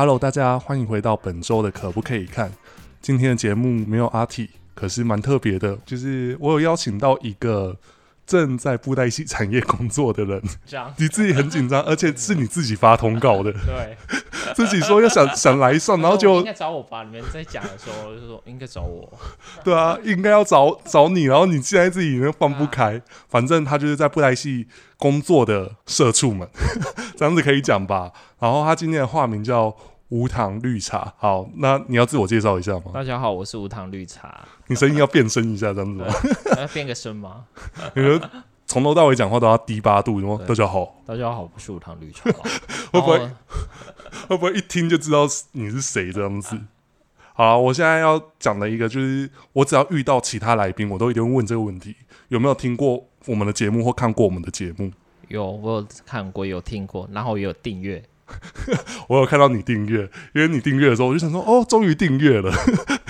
Hello，大家欢迎回到本周的可不可以看？今天的节目没有阿 T，，可是蛮特别的，就是我有邀请到一个。正在布袋戏产业工作的人，你自己很紧张，而且是你自己发通告的，对，自己说要想想来上，然后就应该找我吧。你们在讲的时候就说应该找我，对啊，应该要找找你。然后你现在自己又放不开，反正他就是在布袋戏工作的社畜们，这样子可以讲吧。然后他今天的化名叫。无糖绿茶，好，那你要自我介绍一下吗？大家好，我是无糖绿茶。你声音要变声一下，这样子吗？要变个声吗？你说从头到尾讲话都要低八度，吗？大家好，大家好，我是无糖绿茶。会不会会不会一听就知道你是谁这样子？好啊，我现在要讲的一个就是，我只要遇到其他来宾，我都一定会问这个问题：有没有听过我们的节目或看过我们的节目？有，我有看过，有听过，然后也有订阅。我有看到你订阅，因为你订阅的时候，我就想说，哦，终于订阅了。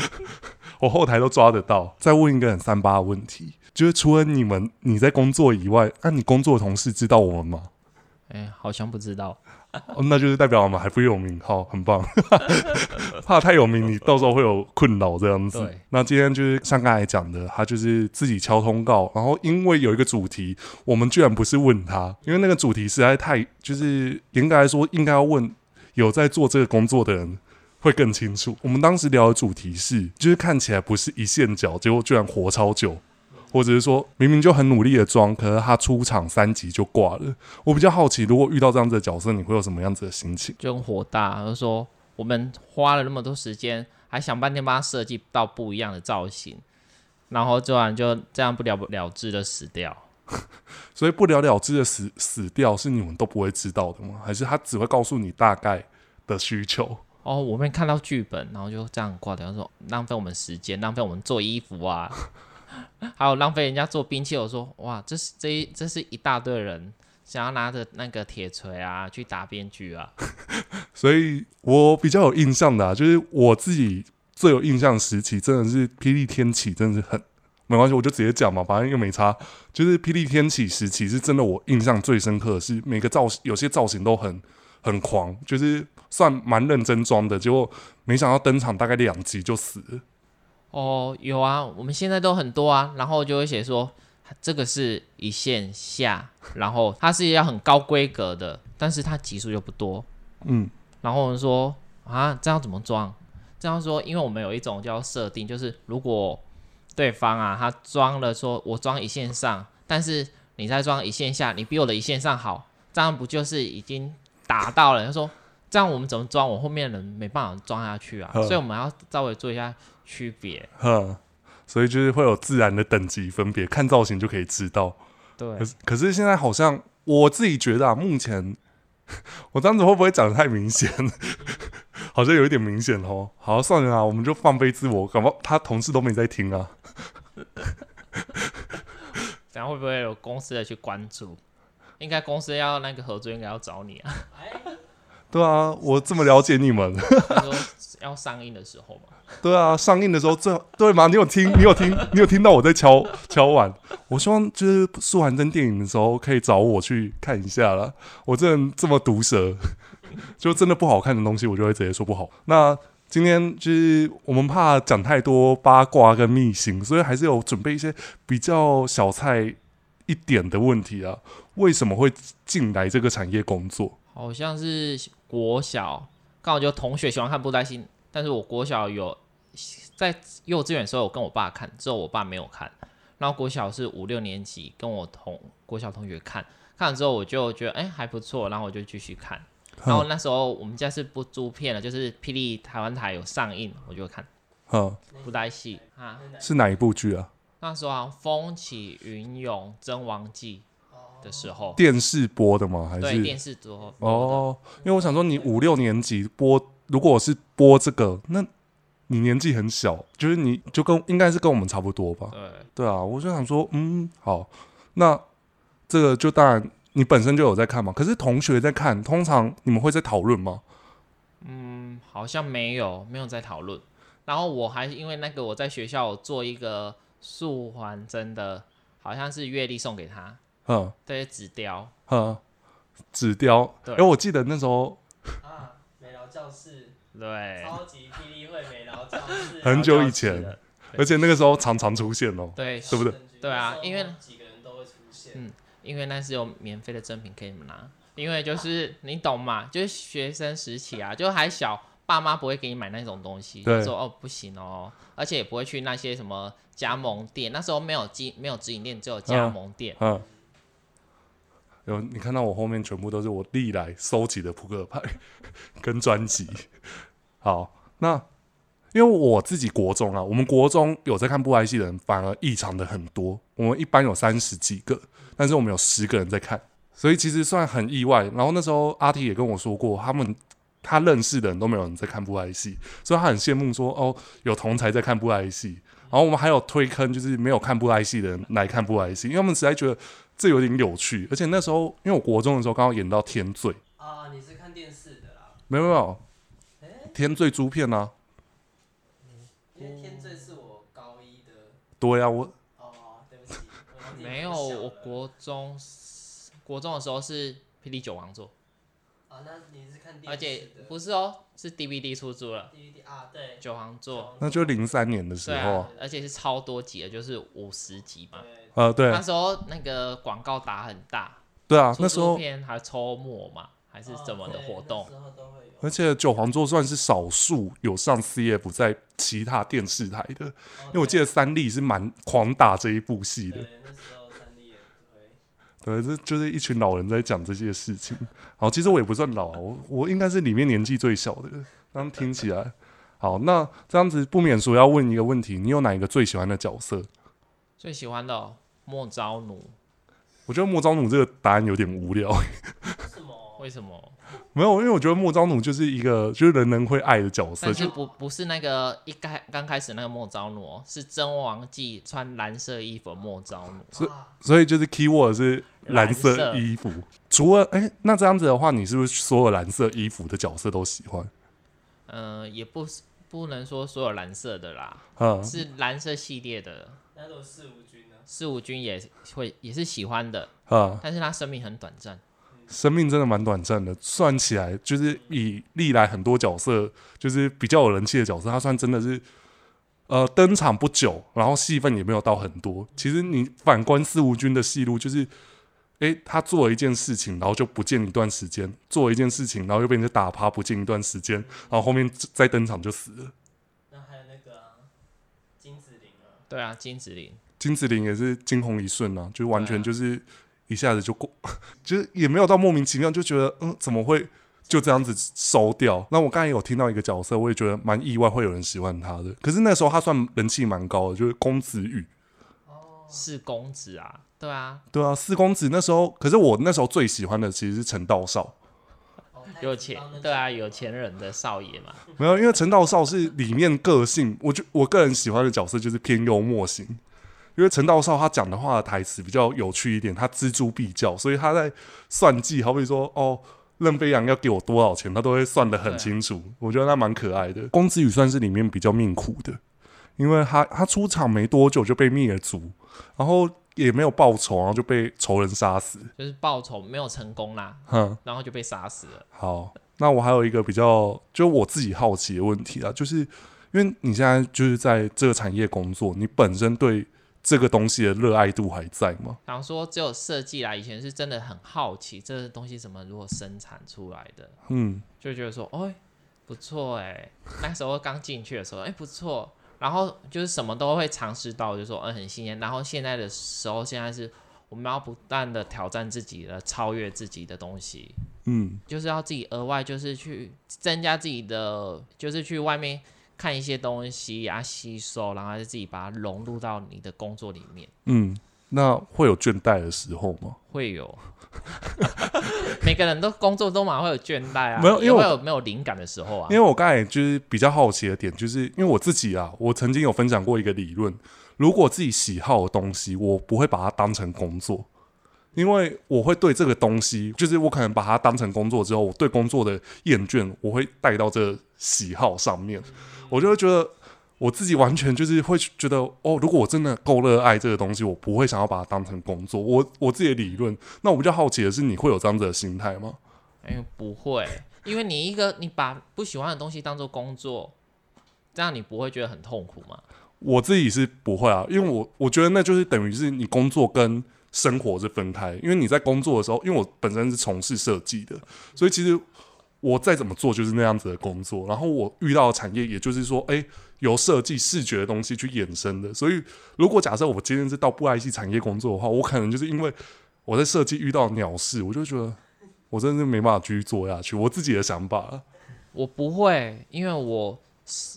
我后台都抓得到。再问一个很三八的问题，就是除了你们你在工作以外，那、你工作的同事知道我们吗？哎、好像不知道。哦，那就是代表我们还不有名，好，很棒。怕太有名，你到时候会有困扰这样子。那今天就是像刚才讲的，他就是自己敲通告，然后因为有一个主题，我们居然不是问他，因为那个主题实在太，就是严格来说，应该要问有在做这个工作的人会更清楚。我们当时聊的主题是，就是看起来不是一线角，结果居然活超久。或者是说，明明就很努力的装，可是他出场三集就挂了。我比较好奇，如果遇到这样子的角色，你会有什么样子的心情？就很火大，就是说我们花了那么多时间，还想半天帮他设计到不一样的造型，然后突然就这样不了了之的死掉。所以不了了之的死死掉，是你们都不会知道的吗？还是他只会告诉你大概的需求？哦，我们看到剧本，然后就这样挂掉，说浪费我们时间，浪费我们做衣服啊。还有浪费人家做兵器，我说哇，这是这一这是一大堆人想要拿着那个铁锤啊去打编剧啊，所以我比较有印象的啊，就是我自己最有印象时期，真的是霹雳天启，真的是很没关系，我就直接讲嘛，反正又没差。就是霹雳天启时期是真的，我印象最深刻的是每个造型，有些造型都很很狂，就是算蛮认真装的，结果没想到登场大概两集就死了。哦，有啊，我们现在都很多啊，然后就会写说这个是一线下，然后它是要很高规格的，但是它集数又不多，嗯，然后我们说啊，这样怎么装？这样说，因为我们有一种叫设定，就是如果对方啊他装了说我装一线上，但是你在装一线下，你比我的一线上好，这样不就是已经达到了？他说这样我们怎么装？我后面人没办法装下去啊，所以我们要稍微做一下。区别，哼，所以就是会有自然的等级分别，看造型就可以知道。对，可是可是现在好像我自己觉得啊，目前 我这样子会不会讲的太明显？好像有一点明显哦。好，算了啊，我们就放飞自我，搞不好他同事都没在听啊。然后会不会有公司的去关注？应该公司要那个合作，应该要找你啊。对啊，我这么了解你们。说要上映的时候嘛。对啊，上映的时候最对吗？你有听？你有听？你有听到我在敲敲碗？我希望就是苏寒真电影的时候可以找我去看一下啦。我这人这么毒舌，就真的不好看的东西，我就会直接说不好。那今天就是我们怕讲太多八卦跟秘辛，所以还是有准备一些比较小菜一点的问题啊。为什么会进来这个产业工作？好像是国小，刚好就同学喜欢看布袋戏，但是我国小有在幼稚园的时候，我跟我爸看，之后我爸没有看，然后国小是五六年级，跟我同国小同学看，看了之后我就觉得哎、欸、还不错，然后我就继续看，然后那时候我们家是不租片了，就是霹雳台湾台有上映，我就看，嗯，布袋戏啊，是哪一部剧啊？那时候好像风起云涌真王记。的时候，电视播的吗？还是对电视播哦？因为我想说，你五六年级播，如果我是播这个，那你年纪很小，就是你就跟应该是跟我们差不多吧？对对啊，我就想说，嗯，好，那这个就当然你本身就有在看嘛。可是同学在看，通常你们会在讨论吗？嗯，好像没有，没有在讨论。然后我还因为那个我在学校做一个素环真的，好像是月历送给他。嗯，对，纸雕，嗯，纸雕，对，因为我记得那时候，啊，美劳教室，对，超级霹雳会美劳教室，很久以前，而且那个时候常常出现哦，对，对不对？对。啊，因为几个人都会出现，嗯，因为那是有免费的赠品可以拿，因为就是你懂嘛，就是学生时期啊，就还小。爸妈不会给你买那种东西，就说哦不行哦，而且也不会去那些什么加盟店，那时候没有机没有直营店，只有加盟店。嗯，嗯，有你看到我后面全部都是我历来收集的扑克牌跟专辑。好，那因为我自己国中啊，我们国中有在看布莱戏的人反而异常的很多，我们一般有三十几个，但是我们有十个人在看，所以其实算很意外。然后那时候阿提也跟我说过，他们。他认识的人都没有人在看布莱戏，所以他很羡慕说哦，有同才在看布莱戏。然后我们还有推坑，就是没有看布莱戏的人来看布莱戏，因为我们实在觉得这有点有趣。而且那时候，因为我国中的时候刚好演到天罪啊，你是看电视的啦？没有没有，欸、天罪猪片啊。因为天罪是我高一的。对啊，我哦，对不起，没有，我国中国中的时候是霹雳九王座。啊，那你是看电视？而且不是哦，是 DVD 出租了。DVD 啊，对。九皇座，那就零三年的时候。啊、而且是超多集的，就是五十集嘛。呃，对。那时候那个广告打很大。对啊，那时候片还抽末嘛，还是怎么的活动？而且九皇座算是少数有上 CF 在其他电视台的，因为我记得三立是蛮狂打这一部戏的。对，这就是一群老人在讲这些事情。好，其实我也不算老，我我应该是里面年纪最小的。刚刚听起来，好，那这样子不免说要问一个问题：你有哪一个最喜欢的角色？最喜欢的、哦、莫昭奴。我觉得莫昭奴这个答案有点无聊。为什么？没有，因为我觉得莫昭奴就是一个就是人人会爱的角色，但是不不是那个一开刚开始那个莫昭奴，是真王记穿蓝色衣服的莫昭奴，所以所以就是 keyword 是蓝色衣服。除了哎、欸，那这样子的话，你是不是所有蓝色衣服的角色都喜欢？嗯、呃，也不是不能说所有蓝色的啦，嗯，是蓝色系列的。那种四无君呢？四无君也会也是喜欢的，嗯，但是他生命很短暂。生命真的蛮短暂的，算起来就是以历来很多角色，就是比较有人气的角色，他算真的是，呃，登场不久，然后戏份也没有到很多。其实你反观四无君的戏路，就是，哎，他做了一件事情，然后就不见一段时间；做了一件事情，然后又被人家打趴，不见一段时间，然后后面再登场就死了。那还有那个、啊、金子玲啊？对啊，金子玲，金子玲也是惊鸿一瞬啊，就完全就是。一下子就过，就是也没有到莫名其妙，就觉得嗯，怎么会就这样子收掉？那我刚才有听到一个角色，我也觉得蛮意外，会有人喜欢他的。可是那时候他算人气蛮高的，就是公子羽。哦，四公子啊，对啊，对啊，四公子那时候，可是我那时候最喜欢的其实是陈道少。有钱，对啊，有钱人的少爷嘛。没有，因为陈道少是里面个性，我就我个人喜欢的角色就是偏幽默型。因为陈道少他讲的话的台词比较有趣一点，他锱铢必较，所以他在算计，好比说哦，任飞扬要给我多少钱，他都会算得很清楚。啊、我觉得他蛮可爱的。公子羽算是里面比较命苦的，因为他他出场没多久就被灭族，然后也没有报仇，然后就被仇人杀死，就是报仇没有成功啦，哼，然后就被杀死了。好，那我还有一个比较就我自己好奇的问题啊，就是因为你现在就是在这个产业工作，你本身对。这个东西的热爱度还在吗？想说只有设计啦，以前是真的很好奇这个东西怎么如何生产出来的，嗯，就觉得说，哎，不错哎，那时候刚进去的时候，哎，不错，然后就是什么都会尝试到，就说，嗯，很新鲜。然后现在的时候，现在是我们要不断的挑战自己的，超越自己的东西，嗯，就是要自己额外就是去增加自己的，就是去外面。看一些东西啊，吸收，然后就自己把它融入到你的工作里面。嗯，那会有倦怠的时候吗？会有，每个人都工作都嘛会有倦怠啊。没有，因为我有没有灵感的时候啊。因为我刚才就是比较好奇的点，就是因为我自己啊，我曾经有分享过一个理论：如果自己喜好的东西，我不会把它当成工作。因为我会对这个东西，就是我可能把它当成工作之后，我对工作的厌倦，我会带到这喜好上面，我就会觉得我自己完全就是会觉得，哦，如果我真的够热爱这个东西，我不会想要把它当成工作。我我自己的理论，那我比较好奇的是，你会有这样子的心态吗？哎，不会，因为你一个你把不喜欢的东西当做工作，这样你不会觉得很痛苦吗？我自己是不会啊，因为我我觉得那就是等于是你工作跟生活是分开，因为你在工作的时候，因为我本身是从事设计的，所以其实我再怎么做就是那样子的工作。然后我遇到的产业，也就是说，哎、欸，由设计视觉的东西去衍生的。所以如果假设我今天是到布袋戏产业工作的话，我可能就是因为我在设计遇到鸟事，我就觉得我真的是没办法继续做下去。我自己的想法，我不会，因为我。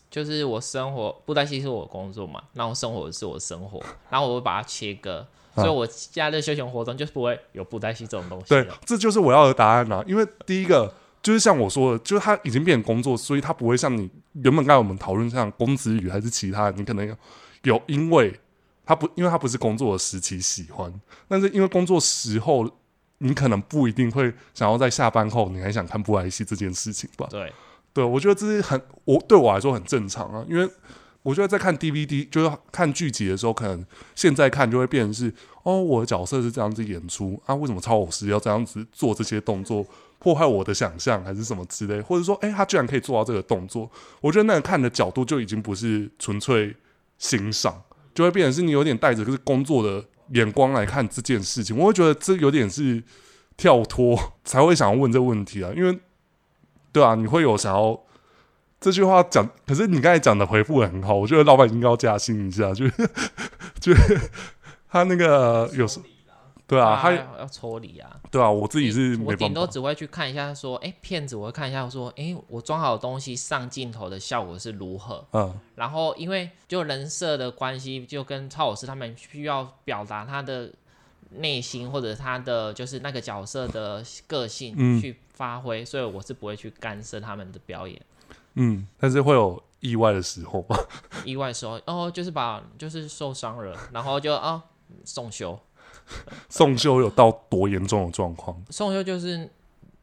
就是我生活布袋戏是我工作嘛，然后生活是我生活，然后我会把它切割，啊、所以我家的休闲活动就不会有布袋戏这种东西。对，这就是我要的答案啊！因为第一个就是像我说的，就是他已经变成工作，所以他不会像你原本刚才我们讨论像公子语还是其他的，你可能有，有因为他不，因为他不是工作的时期喜欢，但是因为工作时候你可能不一定会想要在下班后你还想看布莱希这件事情吧？对。对，我觉得这是很我对我来说很正常啊，因为我觉得在看 DVD 就是看剧集的时候，可能现在看就会变成是哦，我的角色是这样子演出啊，为什么超偶师要这样子做这些动作，破坏我的想象还是什么之类，或者说，哎，他居然可以做到这个动作，我觉得那个看的角度就已经不是纯粹欣赏，就会变成是你有点带着就是工作的眼光来看这件事情，我会觉得这有点是跳脱才会想要问这个问题啊，因为。对啊，你会有想要这句话讲，可是你刚才讲的回复很好，我觉得老板应该要加薪一下，就是就是他那个有时，对啊，他要抽离啊，对啊，我自己是我顶多只会去看一下，说，哎，片子我会看一下，说，哎，我装好的东西上镜头的效果是如何，嗯，然后因为就人设的关系，就跟超老师他们需要表达他的。内心或者他的就是那个角色的个性去发挥，嗯、所以我是不会去干涉他们的表演。嗯，但是会有意外的时候吗？意外的时候哦，就是把就是受伤了，然后就啊、哦、送修。送修有到多严重的状况？送修就是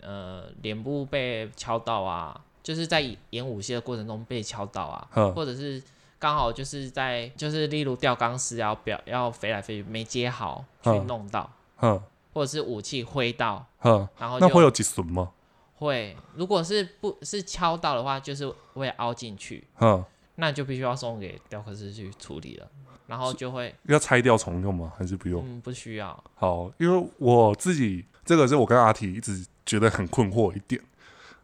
呃脸部被敲到啊，就是在演武戏的过程中被敲到啊，或者是。刚好就是在，就是例如吊钢丝要表要飞来飞去没接好，去弄到，嗯，或者是武器挥到，嗯，然后那会有几损吗？会，如果是不是敲到的话，就是会凹进去，嗯，那就必须要送给雕刻师去处理了，然后就会要拆掉重用吗？还是不用？嗯，不需要。好，因为我自己这个是我跟阿提一直觉得很困惑一点，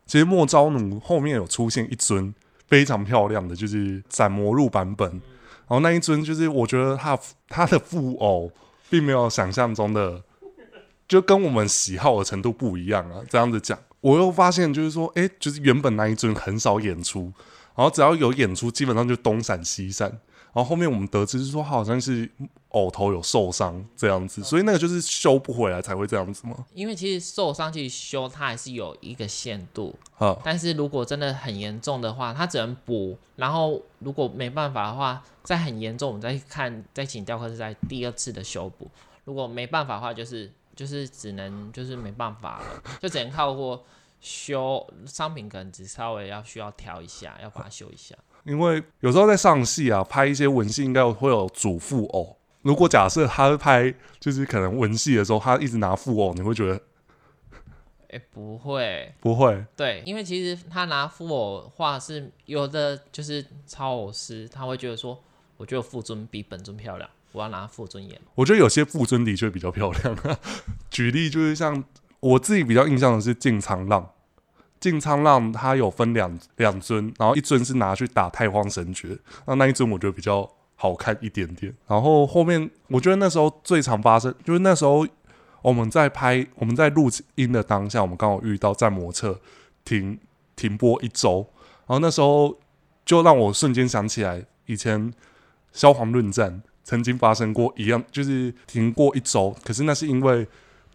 其实莫昭奴后面有出现一尊。非常漂亮的，就是斩魔录版本，然后那一尊就是我觉得他他的布偶并没有想象中的，就跟我们喜好的程度不一样啊。这样子讲，我又发现就是说，哎，就是原本那一尊很少演出，然后只要有演出，基本上就东闪西闪。然后后面我们得知是说他，好像是偶头有受伤这样子，所以那个就是修不回来才会这样子吗？因为其实受伤去修，它还是有一个限度。啊，但是如果真的很严重的话，它只能补。然后如果没办法的话，再很严重，我们再看，再请雕刻师在第二次的修补。如果没办法的话，就是就是只能就是没办法了，就只能靠过修商品，可能只稍微要需要调一下，要把它修一下。因为有时候在上戏啊，拍一些文戏应该会有主副偶。如果假设他拍就是可能文戏的时候，他一直拿副偶，你会觉得？哎，不会，不会。对，因为其实他拿副偶的话是有的，就是超偶师他会觉得说，我觉得副尊比本尊漂亮，我要拿副尊演。我觉得有些副尊的确比较漂亮。举例就是像我自己比较印象的是进仓浪。进仓浪它有分两两尊，然后一尊是拿去打太荒神诀，那那一尊我觉得比较好看一点点。然后后面我觉得那时候最常发生，就是那时候我们在拍我们在录音的当下，我们刚好遇到战魔策停停播一周，然后那时候就让我瞬间想起来以前消防论战曾经发生过一样，就是停过一周，可是那是因为。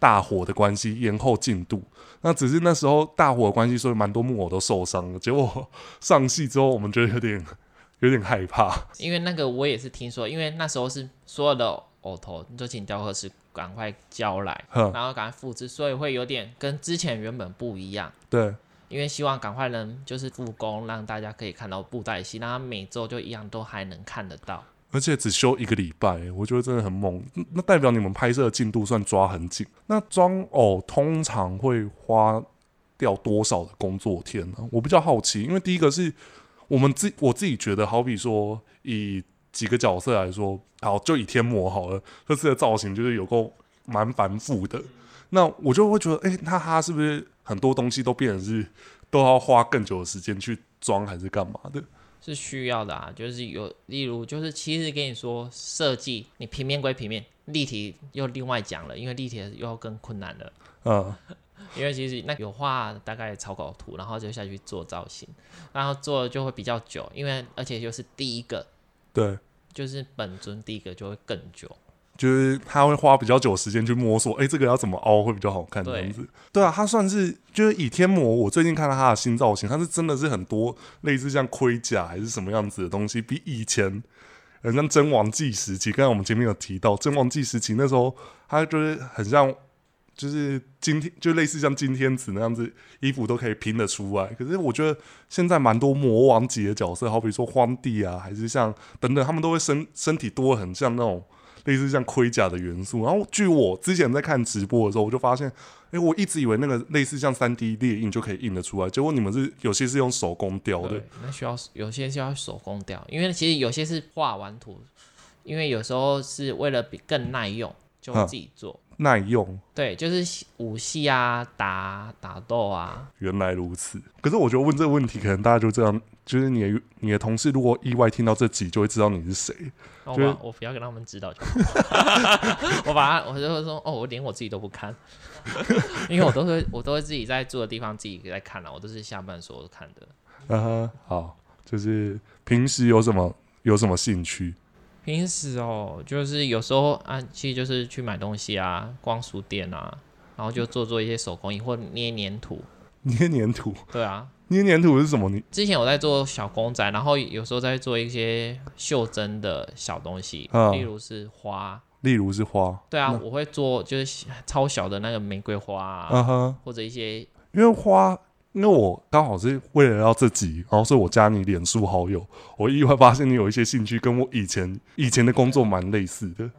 大火的关系延后进度，那只是那时候大火的关系，所以蛮多木偶都受伤了。结果 上戏之后，我们觉得有点有点害怕。因为那个我也是听说，因为那时候是所有的偶头就请雕刻师赶快交来，然后赶快复制，所以会有点跟之前原本不一样。对，因为希望赶快能就是复工，让大家可以看到布袋戏，那他每周就一样都还能看得到。而且只休一个礼拜，我觉得真的很猛。那代表你们拍摄的进度算抓很紧。那装偶通常会花掉多少的工作天呢？我比较好奇，因为第一个是我们自我自己觉得，好比说以几个角色来说，好就以天魔好了，这次的造型就是有够蛮繁复的，那我就会觉得，哎、那他是不是很多东西都变成是都要花更久的时间去装，还是干嘛的？是需要的啊，就是有例如就是其实跟你说设计，你平面归平面，立体又另外讲了，因为立体又要更困难了。嗯，因为其实那有画大概草稿图，然后就下去做造型，然后做就会比较久，因为而且又是第一个，对，就是本尊第一个就会更久。就是他会花比较久时间去摸索，哎、欸，这个要怎么凹会比较好看这样子。对，啊，他算是就是倚天魔。我最近看到他的新造型，他是真的是很多类似像盔甲还是什么样子的东西，比以前，很像真王纪时期。刚才我们前面有提到真王纪时期那时候，他就是很像，就是今天就类似像金天子那样子，衣服都可以拼得出来。可是我觉得现在蛮多魔王级的角色，好比说荒地啊，还是像等等，他们都会身身体多很像那种。类似像盔甲的元素，然后据我之前在看直播的时候，我就发现，哎，我一直以为那个类似像三 D 列印就可以印得出来，结果你们是有些是用手工雕的，那需要有些需要手工雕，因为其实有些是画完图，因为有时候是为了比更耐用，就会自己做。啊耐用，对，就是武戏啊，打打斗啊。原来如此，可是我觉得问这个问题，可能大家就这样，就是你的你的同事如果意外听到这集，就会知道你是谁。我把我不要跟他们知道就好，我把他，我就会说，哦，我连我自己都不看，因为我都会我都会自己在住的地方自己在看了，我都是下班时候看的。嗯哼，好，就是平时有什么有什么兴趣？平时哦，就是有时候啊，其实就是去买东西啊，逛书店啊，然后就做做一些手工艺或捏黏土。捏黏土？对啊，捏黏土是什么？你之前我在做小公仔，然后有时候在做一些袖珍的小东西，啊、例如是花。例如是花。对啊，我会做就是超小的那个玫瑰花啊，啊哈或者一些因为花。因为我刚好是为了要这集，然后所以我加你脸书好友，我意外发现你有一些兴趣跟我以前以前的工作蛮类似的。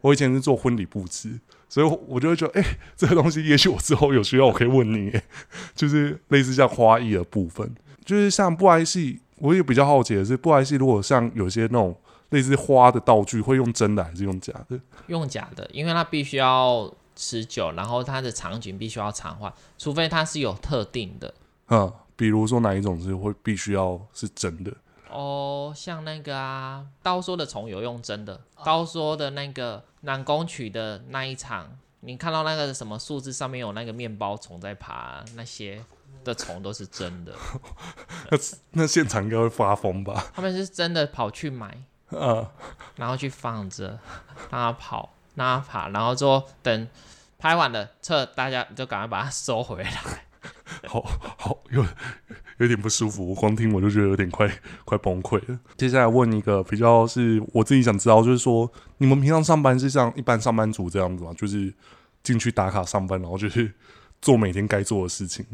我以前是做婚礼布置，所以我就会觉得，哎、欸，这个东西也许我之后有需要，我可以问你，就是类似像花艺的部分，就是像布袋戏，我也比较好奇的是，布袋戏如果像有些那种类似花的道具，会用真的还是用假的？用假的，因为它必须要。持久，然后它的场景必须要常换，除非它是有特定的。嗯，比如说哪一种是会必须要是真的？哦，像那个啊，刀说的虫有用真的，刀说的那个南宫曲的那一场，你看到那个什么树枝上面有那个面包虫在爬，那些的虫都是真的。那那现场应该会发疯吧？他们是真的跑去买，嗯，然后去放着让它跑。让它爬，然后之后等拍完了，撤，大家就赶快把它收回来。好好，有有点不舒服，我光听我就觉得有点快快崩溃了。接下来问一个比较是我自己想知道，就是说你们平常上班是像一般上班族这样子吗？就是进去打卡上班，然后就是做每天该做的事情。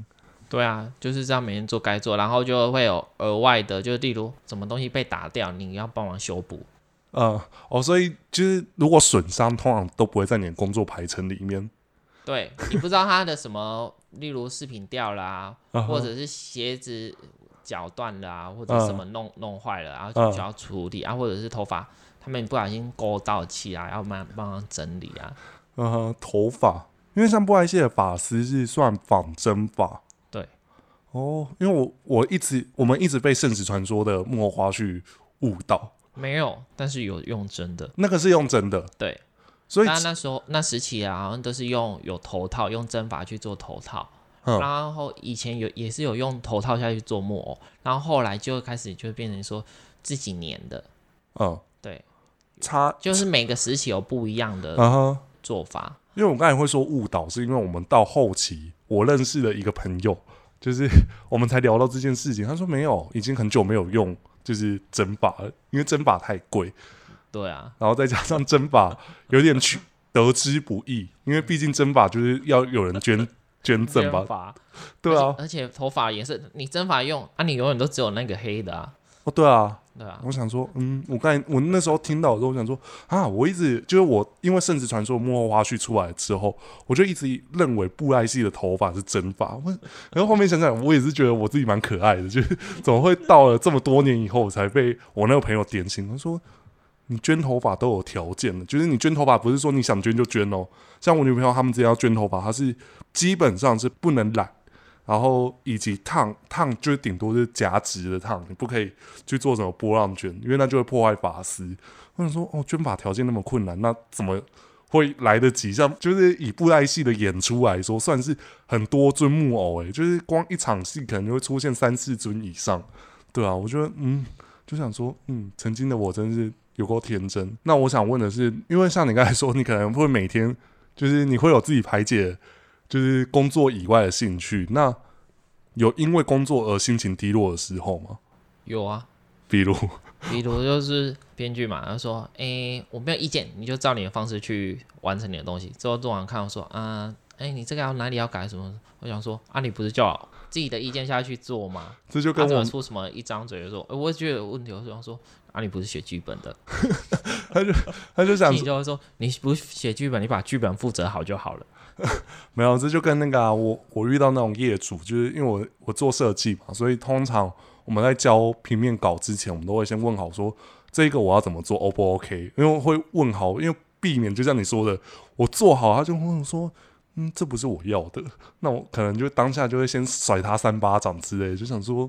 对啊，就是这样，每天做该做，然后就会有额外的，就是例如什么东西被打掉，你要帮忙修补。嗯，哦，所以就是如果损伤，通常都不会在你的工作排程里面。对，你不知道他的什么，例如饰品掉了啊，或者是鞋子脚断了啊，或者什么弄弄坏了，然后就需要处理啊，或者是头发他们不小心勾到气啊，要帮帮忙整理啊。嗯哼，头发，因为像布莱谢的发丝是算仿真发。对。哦，因为我我一直我们一直被圣使传说的木偶花去误导。没有，但是有用真的，那个是用真的，对，所以那那时候那时期啊，好像都是用有头套，用针法去做头套，嗯、然后以前有也是有用头套下去做木偶，然后后来就开始就变成说自己粘的，嗯，对，差就是每个时期有不一样的做法，嗯、因为我刚才会说误导，是因为我们到后期我认识了一个朋友，就是我们才聊到这件事情，他说没有，已经很久没有用。就是真发，因为针法太贵，对啊，然后再加上真发 有点取得之不易，因为毕竟真发就是要有人捐 捐赠吧，发。对啊，而且，头发也是你真发用啊，你永远都只有那个黑的啊，哦对啊，对啊，我想说，嗯，我刚才我那时候听到的时候，我想说啊，我一直就是我，因为《圣职传说》幕后花絮出来之后，我就一直认为布袋戏的头发是真发。我然后后面想想，我也是觉得我自己蛮可爱的，就是怎么会到了这么多年以后才被我那个朋友点醒？他说，你捐头发都有条件的，就是你捐头发不是说你想捐就捐哦。像我女朋友他们之前要捐头发，她是基本上是不能染。然后以及烫烫，就是顶多是夹直的烫，你不可以去做什么波浪卷，因为那就会破坏发丝。我想说，哦，捐发条件那么困难，那怎么会来得及？像就是以布袋戏的演出来说，算是很多尊木偶，诶，就是光一场戏可能就会出现三四尊以上，对啊，我觉得，嗯，就想说，嗯，曾经的我真是有够天真。那我想问的是，因为像你刚才说，你可能会每天就是你会有自己排解。就是工作以外的兴趣，那有因为工作而心情低落的时候吗？有啊，比如，比如就是编剧嘛，他说：“哎、欸，我没有意见，你就照你的方式去完成你的东西。”之后做完看，我说：“啊，哎、欸，你这个要哪里要改什么？”我想说：“啊，你不是叫自己的意见下去做吗？”这就跟我、啊、出什么一张嘴就说：“哎、欸，我觉得有问题。”我想说：“啊，你不是写剧本的。”他就他就想，你就会说：“你不写剧本，你把剧本负责好就好了。”没有，这就跟那个、啊、我我遇到那种业主，就是因为我我做设计嘛，所以通常我们在交平面稿之前，我们都会先问好说这个我要怎么做，O 不 OK？因为会问好，因为避免就像你说的，我做好他就问我说，嗯，这不是我要的，那我可能就当下就会先甩他三巴掌之类，就想说，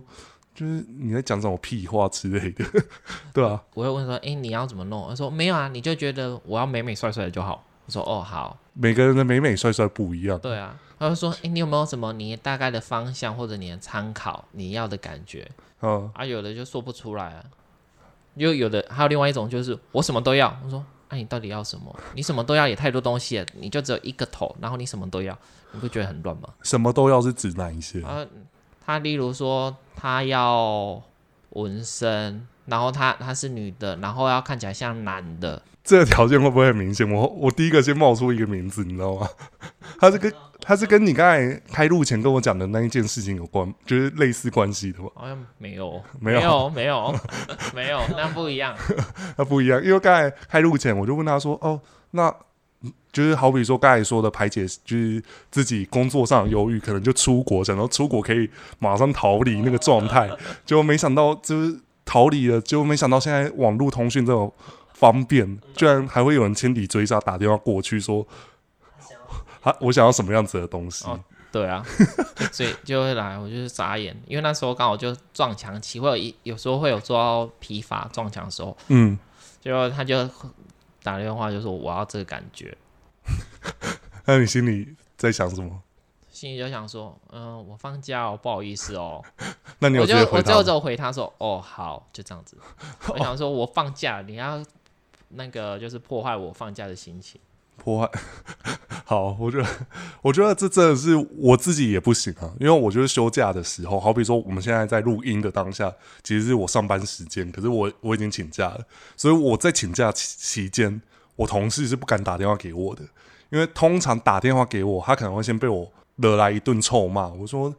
就是你在讲什么屁话之类的，对啊，我会问说，哎，你要怎么弄？他说没有啊，你就觉得我要美美帅帅的就好。我说哦好，每个人的美美帅帅不一样。对啊，他就说，哎，你有没有什么你大概的方向或者你的参考，你要的感觉？嗯，啊，有的就说不出来啊，又有的还有另外一种就是我什么都要。我说，哎，你到底要什么？你什么都要也太多东西了，你就只有一个头，然后你什么都要，你不觉得很乱吗？什么都要是指哪一些？啊，他例如说他要纹身，然后他他是女的，然后要看起来像男的。这个条件会不会很明显？我我第一个先冒出一个名字，你知道吗？他是跟他是跟你刚才开录前跟我讲的那一件事情有关，就是类似关系的吗？好像没有，没有，没有，没有，没有，那不一样，那不一样。因为刚才开录前我就问他说：“哦，那就是好比说刚才说的排解，就是自己工作上的忧郁，可能就出国，想到出国可以马上逃离那个状态，结果没想到就是逃离了，结果没想到现在网络通讯这种。”方便，居然还会有人千里追杀，打电话过去说，他我想要什么样子的东西？哦、对啊，所以就会来，我就是眨眼，因为那时候刚好就撞墙期，会有一有时候会有做到疲乏撞墙的时候，嗯，结果他就打电话就说我要这个感觉，那你心里在想什么？心里就想说，嗯、呃，我放假哦，不好意思哦。那你？我就我最后回他说，哦，好，就这样子。我想说我放假，你要。那个就是破坏我放假的心情，破坏。好，我觉得，我觉得这真的是我自己也不行啊，因为我觉得休假的时候，好比说我们现在在录音的当下，其实是我上班时间，可是我我已经请假了，所以我在请假期期间，我同事是不敢打电话给我的，因为通常打电话给我，他可能会先被我惹来一顿臭骂。我说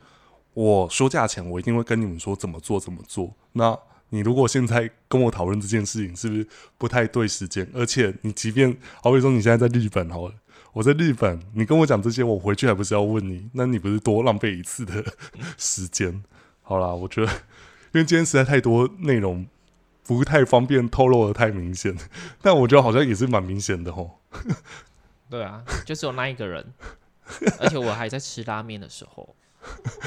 我休假前，我一定会跟你们说怎么做怎么做。那你如果现在跟我讨论这件事情，是不是不太对时间？而且你即便好比说你现在在日本好了，我在日本，你跟我讲这些，我回去还不是要问你？那你不是多浪费一次的时间？好啦，我觉得因为今天实在太多内容，不太方便透露得太明显，但我觉得好像也是蛮明显的吼。对啊，就只有那一个人，而且我还在吃拉面的时候，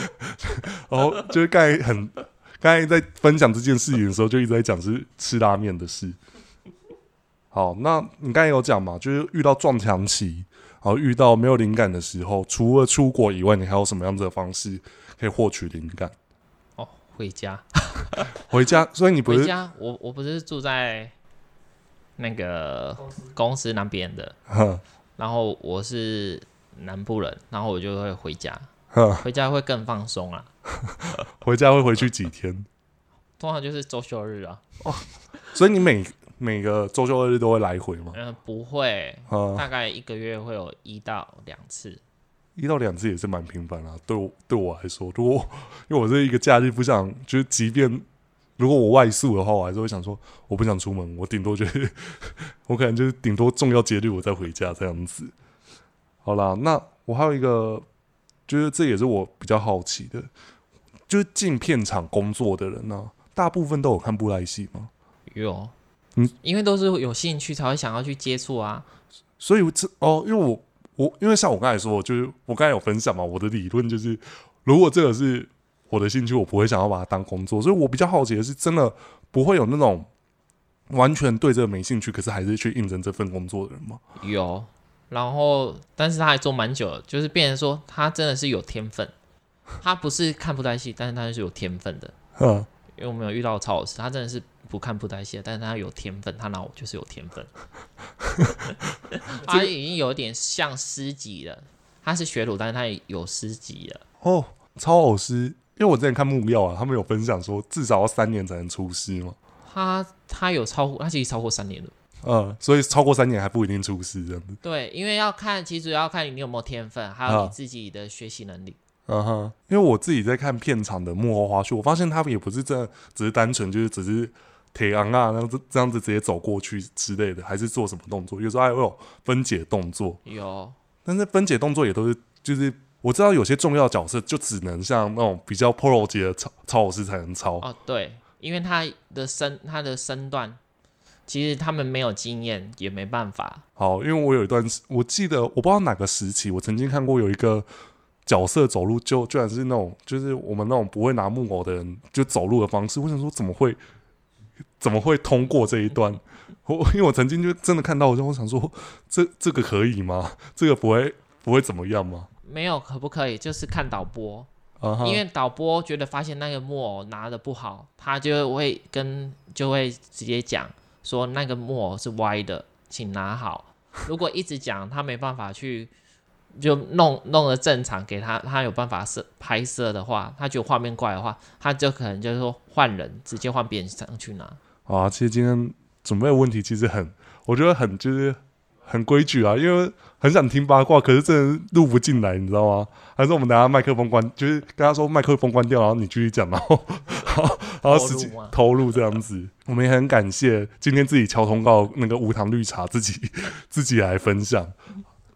哦，就是刚才很。刚才在分享这件事情的时候，就一直在讲是吃拉面的事。好，那你刚才有讲嘛？就是遇到撞墙期，然后遇到没有灵感的时候，除了出国以外，你还有什么样子的方式可以获取灵感？哦，回家，回家。所以你不是回家？我我不是住在那个公司那边的，然后我是南部人，然后我就会回家。回家会更放松啊！回家会回去几天？通常就是周休日啊。哦，所以你每每个周休日都会来回吗？嗯、呃，不会，大概一个月会有一到两次。一到两次也是蛮频繁啊。对我对我来说，如果因为我是一个假日不想，就是即便如果我外宿的话，我还是会想说，我不想出门，我顶多就是 我可能就是顶多重要节日我再回家这样子。好啦，那我还有一个，就是这也是我比较好奇的，就是进片场工作的人呢、啊，大部分都有看布莱戏吗？有，嗯，因为都是有兴趣才会想要去接触啊。所以这哦，因为我我因为像我刚才说，就是我刚才有分享嘛，我的理论就是，如果这个是。我的兴趣，我不会想要把它当工作，所以我比较好奇的是，真的不会有那种完全对这个没兴趣，可是还是去应征这份工作的人吗？有，然后但是他还做蛮久了，就是变成说他真的是有天分，他不是看布袋戏，但是他是有天分的。嗯，因为我们有遇到曹老师，他真的是不看布袋戏，但是他有天分，他拿我就是有天分，他已经有点像师级了，他是学徒，但是他也有师级了。哦，超老师。因为我之前看木曜啊，他们有分享说至少要三年才能出师嘛。他他有超过，他其实超过三年了。嗯，所以超过三年还不一定出师这样子。对，因为要看，其实要看你有没有天分，还有你自己的学习能力。嗯哼，因为我自己在看片场的幕后花絮，我发现他们也不是真的只是单纯就是只是铁昂啊，那样子这样子直接走过去之类的，还是做什么动作？有时候还会有分解动作。有，但是分解动作也都是就是。我知道有些重要角色就只能像那种比较 pro 级的操操老师才能操哦，对，因为他的身他的身段，其实他们没有经验也没办法。好，因为我有一段，我记得我不知道哪个时期，我曾经看过有一个角色走路就居然是那种，就是我们那种不会拿木偶的人就走路的方式。我想说怎么会怎么会通过这一段？我 因为我曾经就真的看到，我就我想说这这个可以吗？这个不会不会怎么样吗？没有可不可以，就是看导播，uh huh. 因为导播觉得发现那个木偶拿的不好，他就会跟就会直接讲说那个木偶是歪的，请拿好。如果一直讲他没办法去就弄弄得正常给他，他有办法摄拍摄的话，他觉得画面怪的话，他就可能就是说换人，直接换别人上去拿。啊，其实今天准备的问题其实很，我觉得很就是。很规矩啊，因为很想听八卦，可是真的录不进来，你知道吗？还是我们等下麦克风关，就是跟他说麦克风关掉，然后你继续讲，然后，然后实际投入这样子。我们也很感谢今天自己敲通告那个无糖绿茶自己 自己来分享。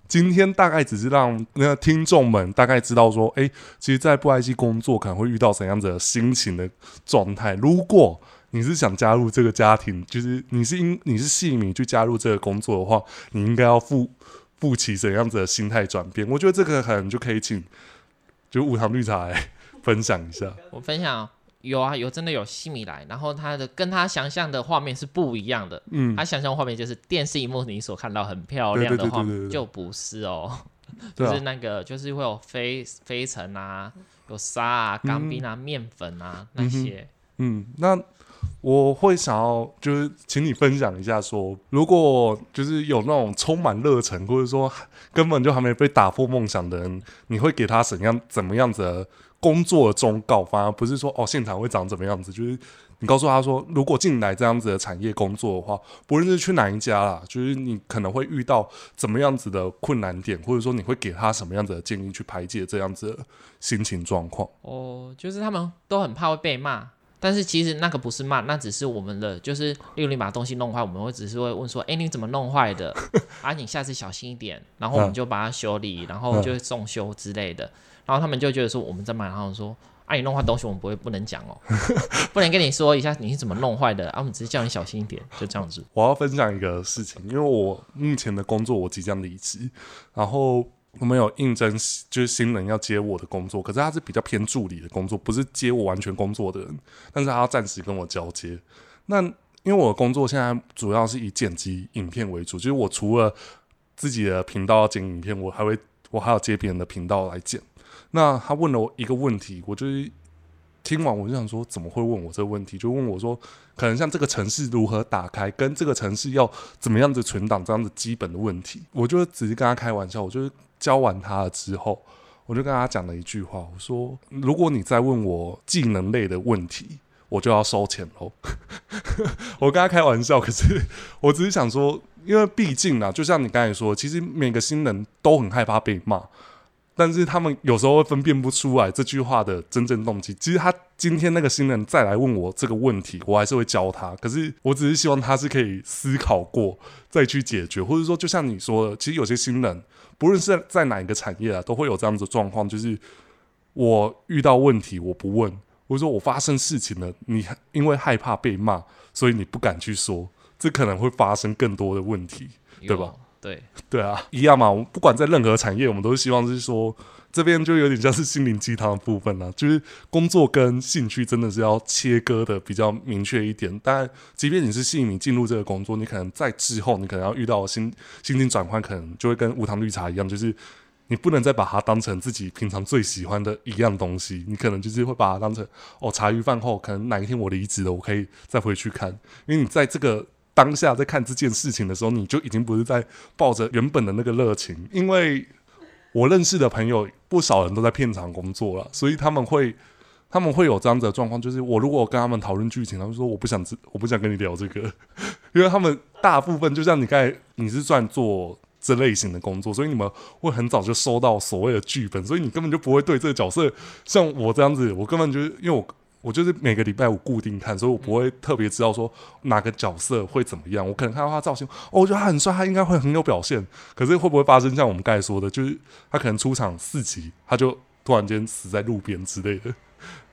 今天大概只是让那个听众们大概知道说，哎、欸，其实，在布埃及工作可能会遇到怎样子的心情的状态。如果你是想加入这个家庭，就是你是因你是戏迷去加入这个工作的话，你应该要负负起怎样子的心态转变？我觉得这个可能就可以请就五糖绿茶来 分享一下。我分享有啊，有真的有戏迷来，然后他的跟他想象的画面是不一样的。嗯，他想象画面就是电视荧幕你所看到很漂亮的画面，就不是哦，就是那个就是会有飞飞尘啊，有沙啊、钢冰啊、嗯、面粉啊那些。嗯，那。我会想要就是请你分享一下说，如果就是有那种充满热忱，或者说根本就还没被打破梦想的人，你会给他怎样怎么样子的工作的忠告？反而不是说哦现场会长怎么样子，就是你告诉他说，如果进来这样子的产业工作的话，不论是去哪一家啦，就是你可能会遇到怎么样子的困难点，或者说你会给他什么样子的建议去排解这样子的心情状况？哦，就是他们都很怕会被骂。但是其实那个不是骂，那只是我们的，就是例如你把东西弄坏，我们会只是会问说，哎，你怎么弄坏的？啊，你下次小心一点，然后我们就把它修理，然后就送修之类的。然后他们就觉得说我们在骂，然后说，啊，你弄坏东西我们不会不能讲哦，不能跟你说一下你是怎么弄坏的，啊，我们只是叫你小心一点，就这样子。我要分享一个事情，因为我目前的工作我即将离职，然后。我没有应征，就是新人要接我的工作，可是他是比较偏助理的工作，不是接我完全工作的人，但是他要暂时跟我交接。那因为我的工作现在主要是以剪辑影片为主，就是我除了自己的频道剪影片，我还会我还要接别人的频道来剪。那他问了我一个问题，我就是听完我就想说，怎么会问我这个问题？就问我说，可能像这个城市如何打开，跟这个城市要怎么样子存档这样子基本的问题，我就只是跟他开玩笑，我就是。教完他了之后，我就跟他讲了一句话，我说：“如果你再问我技能类的问题，我就要收钱喽。”我跟他开玩笑，可是我只是想说，因为毕竟啊，就像你刚才说，其实每个新人都很害怕被骂。但是他们有时候会分辨不出来这句话的真正动机。其实他今天那个新人再来问我这个问题，我还是会教他。可是我只是希望他是可以思考过再去解决，或者说就像你说的，其实有些新人不论是在哪一个产业啊，都会有这样子的状况，就是我遇到问题我不问，或者说我发生事情了，你因为害怕被骂，所以你不敢去说，这可能会发生更多的问题，对吧？对对啊，一样嘛。我们不管在任何产业，我们都是希望是说，这边就有点像是心灵鸡汤的部分了。就是工作跟兴趣真的是要切割的比较明确一点。但即便你是吸引你进入这个工作，你可能在之后，你可能要遇到心心境转换，可能就会跟无糖绿茶一样，就是你不能再把它当成自己平常最喜欢的一样东西。你可能就是会把它当成哦，茶余饭后，可能哪一天我离职了，我可以再回去看，因为你在这个。当下在看这件事情的时候，你就已经不是在抱着原本的那个热情，因为我认识的朋友不少人都在片场工作了，所以他们会他们会有这样子的状况，就是我如果跟他们讨论剧情，他们说我不想我不想跟你聊这个，因为他们大部分就像你刚才你是算做这类型的工作，所以你们会很早就收到所谓的剧本，所以你根本就不会对这个角色像我这样子，我根本就是因为我。我就是每个礼拜五固定看，所以我不会特别知道说哪个角色会怎么样。我可能看到他造型，哦，我觉得他很帅，他应该会很有表现。可是会不会发生像我们刚才说的，就是他可能出场四集，他就突然间死在路边之类的？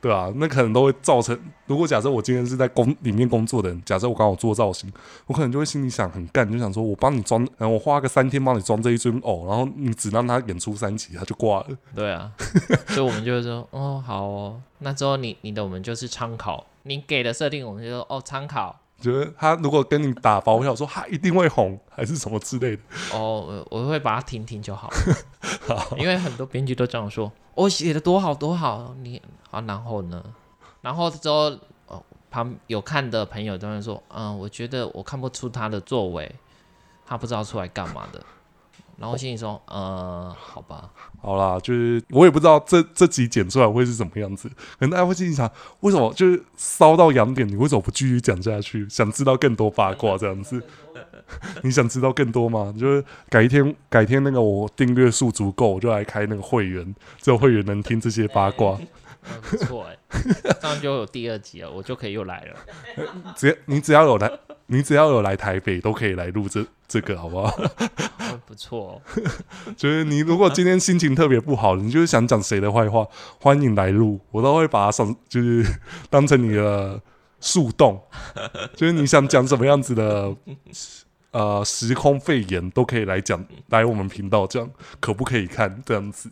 对啊，那可能都会造成。如果假设我今天是在工里面工作的人，假设我刚好做造型，我可能就会心里想很干，就想说我帮你装，然后我花个三天帮你装这一尊偶，然后你只让他演出三集，他就挂了。对啊，所以我们就会说，哦，好哦，那之后你你的我们就是参考，你给的设定我们就说哦参考。觉得他如果跟你打包票说他一定会红，还是什么之类的？哦，我会把它停停就好，好，因为很多编剧都这样说。我写的多好多好，你好，然后呢？然后之后，哦，旁有看的朋友都会说，嗯，我觉得我看不出他的作为，他不知道出来干嘛的。然后心里说，呃，好吧，好啦，就是我也不知道这这集剪出来会是什么样子，可能大家会心里想，为什么就是烧到痒点，你为什么不继续讲下去？想知道更多八卦这样子，你想知道更多吗？就是改一天，改天那个我订阅数足够，我就来开那个会员，只有会员能听这些八卦。嗯、不错哎，这样就有第二集了，我就可以又来了。只要你只要有来，你只要有来台北，都可以来录这这个，好不好？不错、哦，就是你如果今天心情特别不好，你就是想讲谁的坏话，欢迎来录，我都会把它上，就是 当成你的树洞，就是你想讲什么样子的，呃，时空肺炎都可以来讲，来我们频道这样，可不可以看这样子？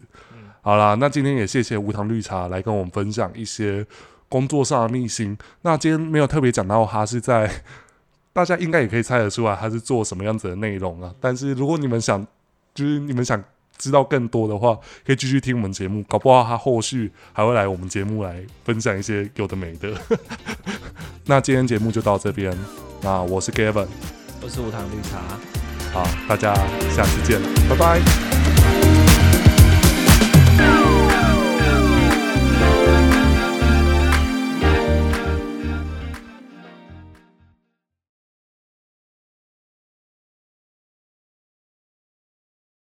好啦，那今天也谢谢无糖绿茶来跟我们分享一些工作上的秘辛。那今天没有特别讲到他是在。大家应该也可以猜得出来他是做什么样子的内容啊。但是如果你们想，就是你们想知道更多的话，可以继续听我们节目，搞不好他后续还会来我们节目来分享一些有的没的。那今天节目就到这边，那我是 Gavin，我是无糖绿茶，好，大家下次见，拜拜。